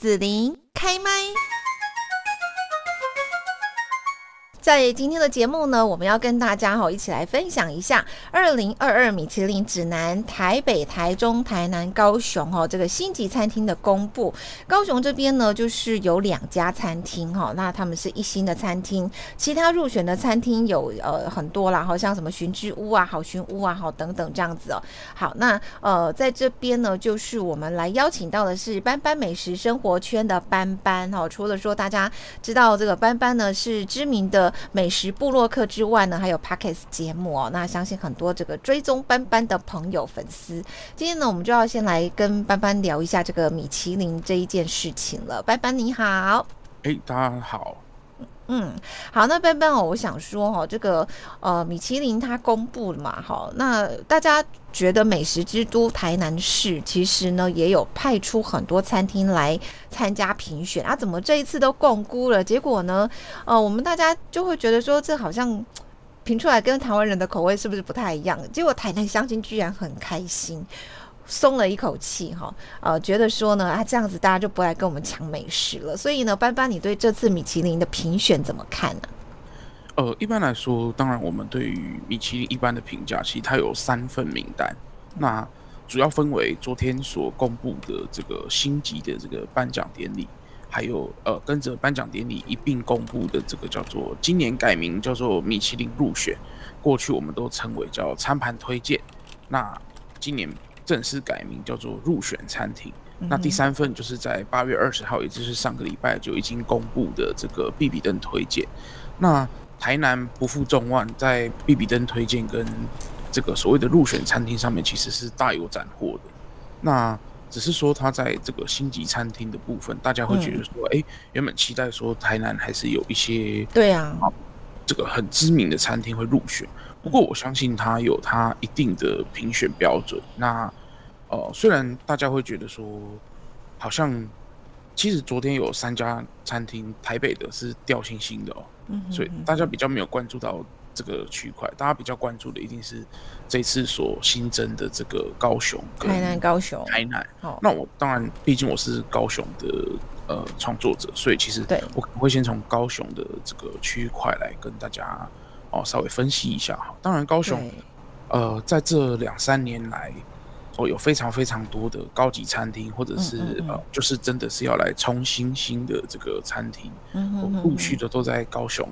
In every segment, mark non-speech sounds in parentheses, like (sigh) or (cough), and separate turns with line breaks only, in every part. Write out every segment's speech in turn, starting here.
子琳开麦。在今天的节目呢，我们要跟大家哈一起来分享一下二零二二米其林指南台北、台中、台南、高雄哈这个星级餐厅的公布。高雄这边呢，就是有两家餐厅哈，那他们是一星的餐厅，其他入选的餐厅有呃很多啦，好像什么寻之屋啊、好寻屋啊、好等等这样子哦。好，那呃在这边呢，就是我们来邀请到的是斑斑美食生活圈的斑斑哈。除了说大家知道这个斑斑呢是知名的。美食部落客之外呢，还有 Pockets 节目哦。那相信很多这个追踪班班的朋友粉丝，今天呢，我们就要先来跟班班聊一下这个米其林这一件事情了。班班你好，
哎，大家好。
嗯，好，那笨笨哦，我想说哈，这个呃，米其林它公布了嘛，哈，那大家觉得美食之都台南市其实呢也有派出很多餐厅来参加评选啊，怎么这一次都共估了？结果呢，呃，我们大家就会觉得说，这好像评出来跟台湾人的口味是不是不太一样？结果台南乡亲居然很开心。松了一口气哈，呃，觉得说呢，啊，这样子大家就不来跟我们抢美食了。所以呢，班班，你对这次米其林的评选怎么看呢？
呃，一般来说，当然我们对于米其林一般的评价，其实它有三份名单，那主要分为昨天所公布的这个星级的这个颁奖典礼，还有呃跟着颁奖典礼一并公布的这个叫做今年改名叫做米其林入选，过去我们都称为叫餐盘推荐，那今年。正式改名叫做入选餐厅。那第三份就是在八月二十号，也就是上个礼拜就已经公布的这个比比登推荐。那台南不负众望，在比比登推荐跟这个所谓的入选餐厅上面，其实是大有斩获的。那只是说，它在这个星级餐厅的部分，大家会觉得说，哎，原本期待说台南还是有一些
对啊，
这个很知名的餐厅会入选。不过我相信它有它一定的评选标准。那哦，虽然大家会觉得说，好像其实昨天有三家餐厅，台北的是掉星星的哦，嗯所以大家比较没有关注到这个区块，大家比较关注的一定是这次所新增的这个高雄、
台南、高雄、
台南。那我当然，毕竟我是高雄的呃创作者，所以其实我可能会先从高雄的这个区块来跟大家哦稍微分析一下哈。当然，高雄呃在这两三年来。哦，有非常非常多的高级餐厅，或者是呃，就是真的是要来冲新兴的这个餐厅，陆续的都在高雄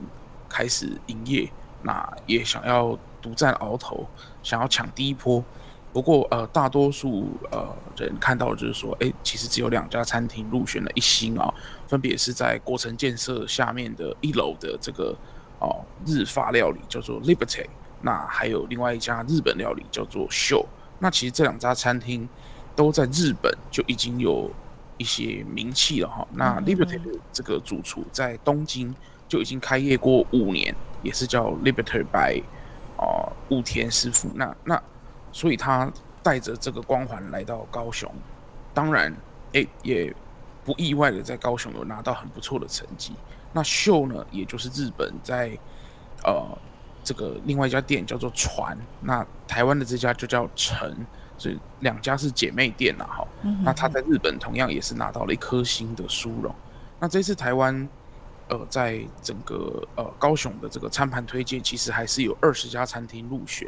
开始营业，那也想要独占鳌头，想要抢第一波。不过呃，大多数呃人看到就是说，哎，其实只有两家餐厅入选了一星啊，分别是在国城建设下面的一楼的这个哦日发料理叫做 Liberty，那还有另外一家日本料理叫做秀。那其实这两家餐厅都在日本就已经有一些名气了哈。那 Liberty 这个主厨在东京就已经开业过五年，也是叫 Liberty by 哦武田师傅。那那所以他带着这个光环来到高雄，当然诶也不意外的在高雄有拿到很不错的成绩。那秀呢，也就是日本在呃。这个另外一家店叫做船，那台湾的这家就叫城，所以两家是姐妹店了哈。那他在日本同样也是拿到了一颗星的殊荣。那这次台湾，呃，在整个呃高雄的这个餐盘推荐，其实还是有二十家餐厅入选。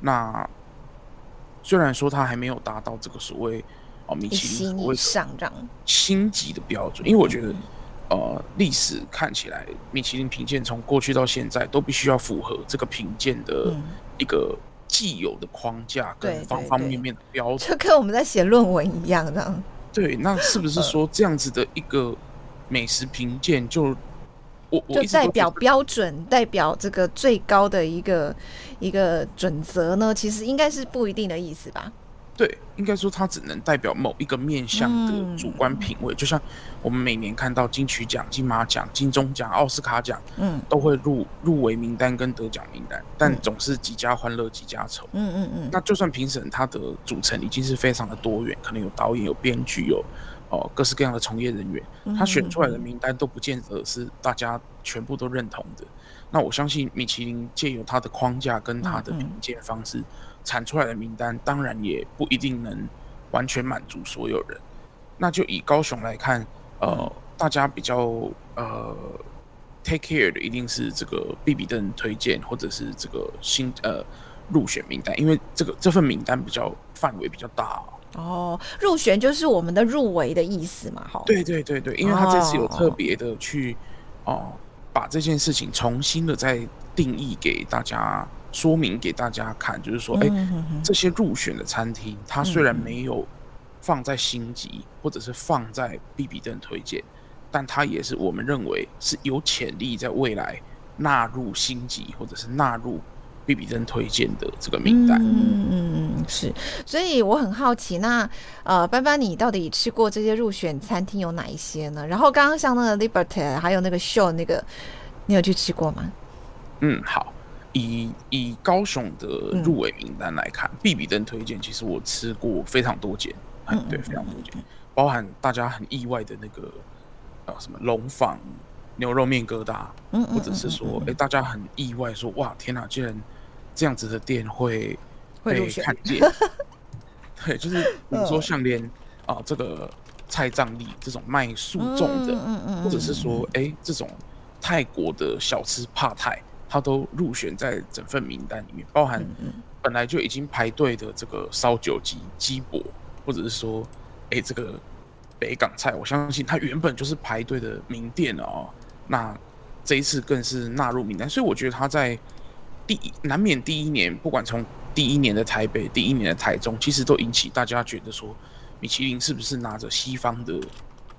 那虽然说它还没有达到这个所谓哦米其林
以上这样
星级的标准，因为我觉得。呃，历史看起来，米其林评鉴从过去到现在都必须要符合这个评鉴的一个既有的框架跟方方面面的标准，
就跟我们在写论文一样，这样。
对，那是不是说这样子的一个美食评鉴，就我
就代表标准，代表这个最高的一个一个准则呢？其实应该是不一定的意思吧。
对，应该说它只能代表某一个面向的主观品味，就像我们每年看到金曲奖、金马奖、金钟奖、奥斯卡奖，嗯，都会入入围名单跟得奖名单，但总是几家欢乐几家愁，嗯嗯嗯。那就算评审他的组成已经是非常的多元，可能有导演、有编剧、有哦各式各样的从业人员，他选出来的名单都不见得是大家全部都认同的。那我相信米其林借由它的框架跟它的评鉴方式。产出来的名单当然也不一定能完全满足所有人。那就以高雄来看，呃，大家比较呃 take care 的一定是这个 b 比登推荐或者是这个新呃入选名单，因为这个这份名单比较范围比较大。
哦，入选就是我们的入围的意思嘛，哈。
对对对对，因为他这次有特别的去哦，把这件事情重新的再定义给大家，说明给大家看，就是说，哎，这些入选的餐厅，它虽然没有放在星级或者是放在 B B 登推荐，但它也是我们认为是有潜力在未来纳入星级或者是纳入。比比登推荐的这个名单，
嗯嗯嗯，是，所以我很好奇，那呃，班班，你到底吃过这些入选餐厅有哪一些呢？然后刚刚像那个 Liberty，还有那个 Show 那个，你有去吃过吗？
嗯，好，以以高雄的入围名单来看，比比登推荐，其实我吃过非常多间，嗯，对，非常多间，包含大家很意外的那个呃什么龙坊。牛肉面疙瘩，或者是说，哎，大家很意外，说哇，天哪，竟然这样子的店会被看见。(laughs) 对，就是你说像连啊，这个蔡藏利这种卖素粽的，或者是说，哎，这种泰国的小吃帕泰，它都入选在整份名单里面，包含本来就已经排队的这个烧酒鸡鸡脖，或者是说，哎，这个北港菜，我相信它原本就是排队的名店哦。那这一次更是纳入名单，所以我觉得他在第一难免第一年，不管从第一年的台北、第一年的台中，其实都引起大家觉得说，米其林是不是拿着西方的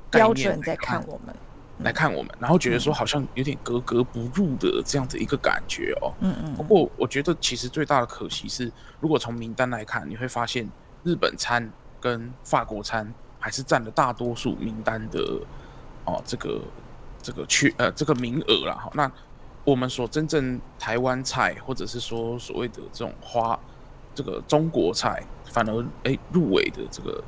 标准在看我们，
来看我们，然后觉得说好像有点格格不入的这样的一个感觉哦。嗯嗯。不过我觉得其实最大的可惜是，如果从名单来看，你会发现日本餐跟法国餐还是占了大多数名单的哦，这个。这个缺呃这个名额了哈，那我们所真正台湾菜或者是说所谓的这种花这个中国菜，反而哎入围的这个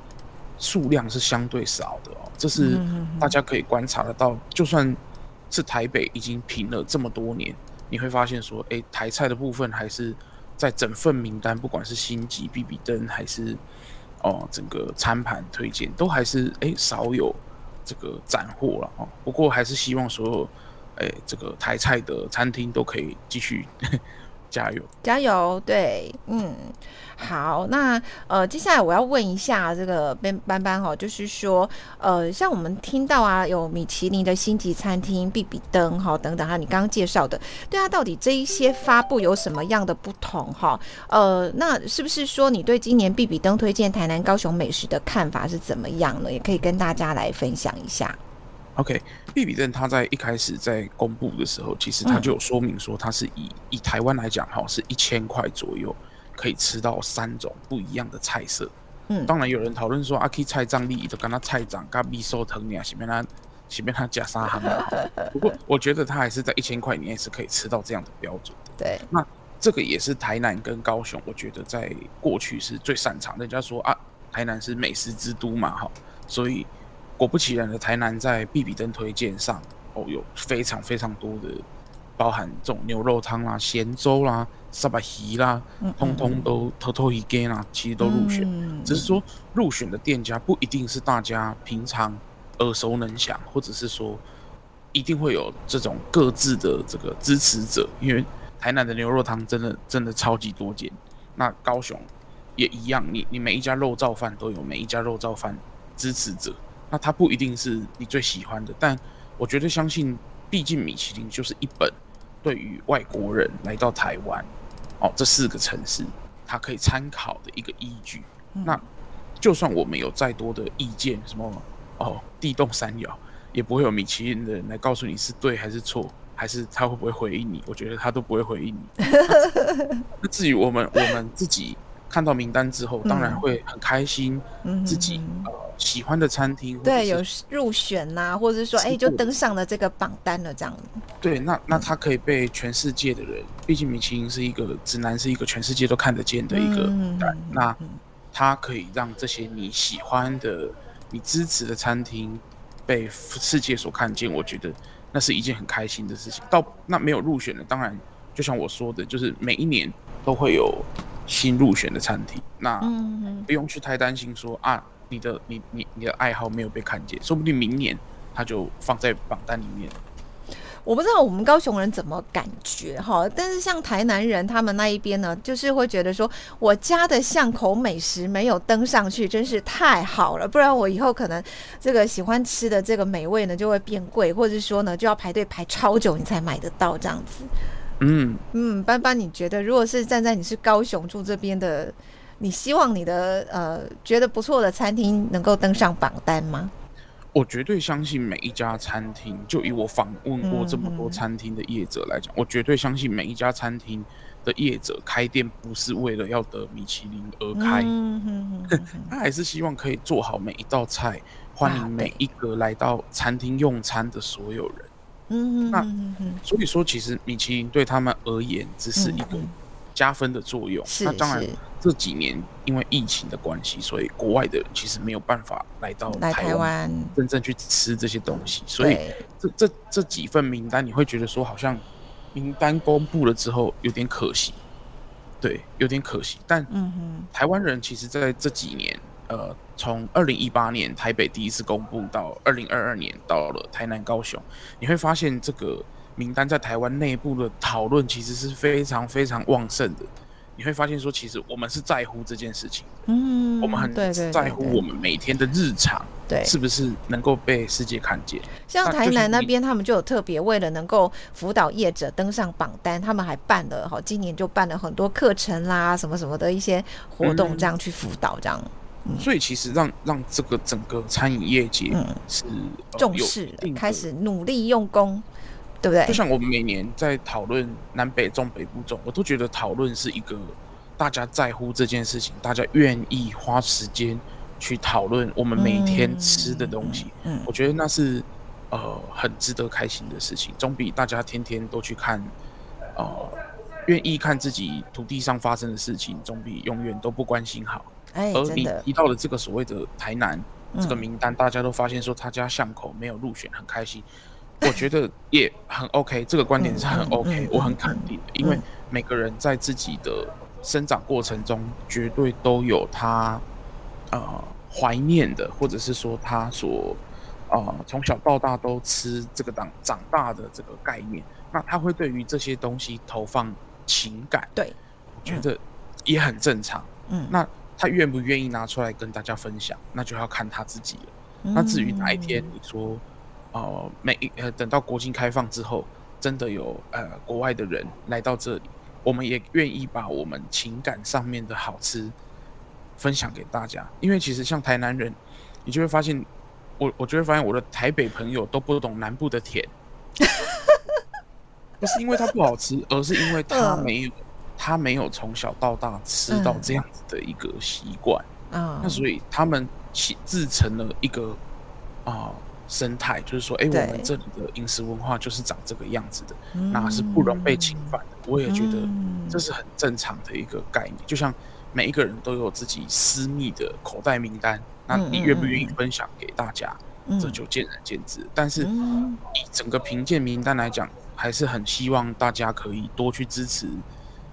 数量是相对少的哦，这是大家可以观察得到。就算是台北已经平了这么多年，你会发现说，哎台菜的部分还是在整份名单，不管是星级、比比登还是哦整个餐盘推荐，都还是哎少有。这个斩获了哦，不过还是希望所有，哎，这个台菜的餐厅都可以继续加油，
加油，对，嗯，好，那呃，接下来我要问一下这个班班班哈，就是说，呃，像我们听到啊，有米其林的星级餐厅、比比登哈等等哈，你刚刚介绍的，对啊，到底这一些发布有什么样的不同哈？呃，那是不是说你对今年比比登推荐台南、高雄美食的看法是怎么样呢？也可以跟大家来分享一下。
OK，比比登他在一开始在公布的时候，其实他就有说明说，他是以以台湾来讲哈，是一千块左右可以吃到三种不一样的菜色。嗯，当然有人讨论说，阿 K 菜账里都跟他菜长跟米寿藤呀，前面他前面他加沙行啊。不过 (laughs) 我觉得他还是在一千块里面是可以吃到这样的标准。
对，
那这个也是台南跟高雄，我觉得在过去是最擅长。人家说啊，台南是美食之都嘛，哈，所以。果不其然的，台南在比比登推荐上哦，有非常非常多的，包含这种牛肉汤啦、咸粥啦、沙巴鱼啦，通通都偷偷一给啦，其实都入选。只是说入选的店家不一定是大家平常耳熟能详，或者是说一定会有这种各自的这个支持者。因为台南的牛肉汤真的真的超级多间，那高雄也一样，你你每一家肉燥饭都有每一家肉燥饭支持者。那它不一定是你最喜欢的，但我觉得相信，毕竟米其林就是一本对于外国人来到台湾，哦，这四个城市，它可以参考的一个依据。那就算我们有再多的意见，什么哦地动山摇，也不会有米其林的人来告诉你是对还是错，还是他会不会回应你？我觉得他都不会回应你。那至于我们我们自己看到名单之后，当然会很开心，自己。喜欢的餐厅，
对，有入选呐，或者是说，哎，就登上了这个榜单了，这样。
对，那那他可以被全世界的人，毕竟米其林是一个指南，是一个全世界都看得见的一个单。那他可以让这些你喜欢的、你支持的餐厅被世界所看见，我觉得那是一件很开心的事情。到那没有入选的，当然就像我说的，就是每一年都会有新入选的餐厅，那不用去太担心说啊。你的你你你的爱好没有被看见，说不定明年他就放在榜单里面。
我不知道我们高雄人怎么感觉哈，但是像台南人他们那一边呢，就是会觉得说，我家的巷口美食没有登上去，真是太好了，不然我以后可能这个喜欢吃的这个美味呢就会变贵，或者说呢就要排队排超久你才买得到这样子。嗯嗯，班班，你觉得如果是站在你是高雄住这边的，你希望你的呃觉得不错的餐厅能够登上榜单吗？
我绝对相信每一家餐厅，就以我访问过这么多餐厅的业者来讲，我绝对相信每一家餐厅的业者开店不是为了要得米其林而开，(laughs) 他还是希望可以做好每一道菜，欢迎每一个来到餐厅用餐的所有人。嗯，那所以说，其实米其林对他们而言只是一个加分的作用。那当然。这几年因为疫情的关系，所以国外的人其实没有办法来到台湾真正去吃这些东西，所以这这这几份名单，你会觉得说好像名单公布了之后有点可惜，对，有点可惜。但台湾人其实在这几年，呃，从二零一八年台北第一次公布到二零二二年到了台南、高雄，你会发现这个名单在台湾内部的讨论其实是非常非常旺盛的。你会发现说，其实我们是在乎这件事情，嗯，我们很在乎我们每天的日常，对，是不是能够被世界看见？
像台南那边，他们就有特别为了能够辅导业者登上榜单，他们还办了哈，今年就办了很多课程啦，什么什么的一些活动，这样去辅导这样。
所以其实让让这个整个餐饮业界是
重视，开始努力用功。对不对？
就像我们每年在讨论南北中北部中，我都觉得讨论是一个大家在乎这件事情，大家愿意花时间去讨论我们每天吃的东西。嗯，我觉得那是呃很值得开心的事情，总比大家天天都去看呃愿意看自己土地上发生的事情，总比永远都不关心好。
哎，而
你提到了这个所谓的台南这个名单，大家都发现说他家巷口没有入选，很开心。我觉得也很 OK，这个观点是很 OK，我很肯定的，因为每个人在自己的生长过程中，绝对都有他呃怀念的，或者是说他所呃从小到大都吃这个长长大的这个概念，那他会对于这些东西投放情感，
对，
我觉得也很正常。嗯，那他愿不愿意拿出来跟大家分享，那就要看他自己了。那至于哪一天你说。哦，每一呃，等到国境开放之后，真的有呃国外的人来到这里，我们也愿意把我们情感上面的好吃分享给大家。因为其实像台南人，你就会发现，我我就会发现我的台北朋友都不懂南部的甜，(laughs) 不是因为它不好吃，而是因为他没有他没有从小到大吃到这样子的一个习惯啊，那所以他们起自成了一个啊。生态就是说，哎，我们这里的饮食文化就是长这个样子的，那是不容被侵犯的。我也觉得这是很正常的一个概念。就像每一个人都有自己私密的口袋名单，那你愿不愿意分享给大家，这就见仁见智。但是以整个评鉴名单来讲，还是很希望大家可以多去支持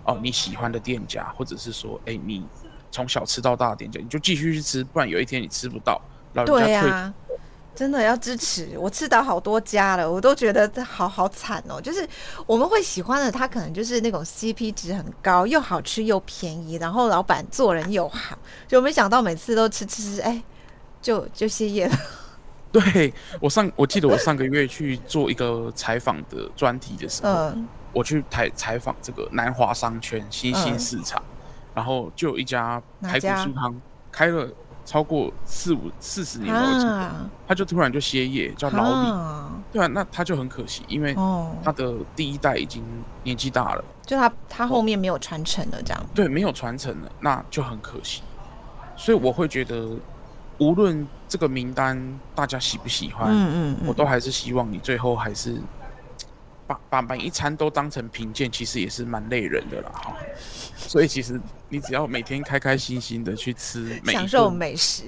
哦你喜欢的店家，或者是说，哎，你从小吃到大的店家，你就继续去吃，不然有一天你吃不到，老人家退。
真的要支持我吃到好多家了，我都觉得好好惨哦。就是我们会喜欢的，他可能就是那种 CP 值很高，又好吃又便宜，然后老板做人又好，就没想到每次都吃吃吃，哎，就就歇业了。(laughs)
对我上，我记得我上个月去做一个采访的专题的时候，我去采采访这个南华商圈新兴市场，然后就有一家排骨酥汤开了。超过四五四十年了，他就突然就歇业，叫老李。对啊，那他就很可惜，因为他的第一代已经年纪大了，
就他他后面没有传承了，这样。
对，没有传承了，那就很可惜。所以我会觉得，无论这个名单大家喜不喜欢，嗯嗯，我都还是希望你最后还是。把把每一餐都当成品鉴，其实也是蛮累人的啦哈。所以其实你只要每天开开心心的去吃，
享受美食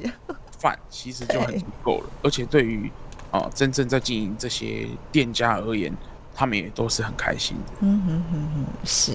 饭，其实就很足够了。而且对于啊真正在经营这些店家而言，他们也都是很开心的。
嗯哼哼哼，是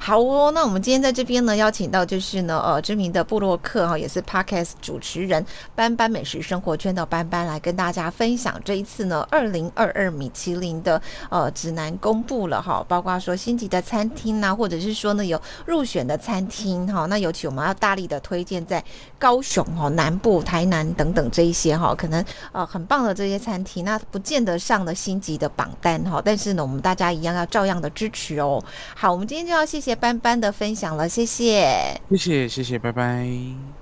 好哦。那我们今天在这边呢，邀请到就是呢，呃，知名的布洛克哈，也是 Podcast 主持人班班美食生活圈的班班，来跟大家分享这一次呢，二零二二米其林的呃指南公布了哈，包括说星级的餐厅呐，或者是说呢有入选的餐厅哈。那尤其我们要大力的推荐在高雄哈、南部、台南等等这一些哈，可能呃很棒的这些餐厅，那不见得上了星级的榜单哈，但是呢。我们大家一样要照样的支持哦。好，我们今天就要谢谢班班的分享了，谢谢，
谢谢，谢谢，拜拜。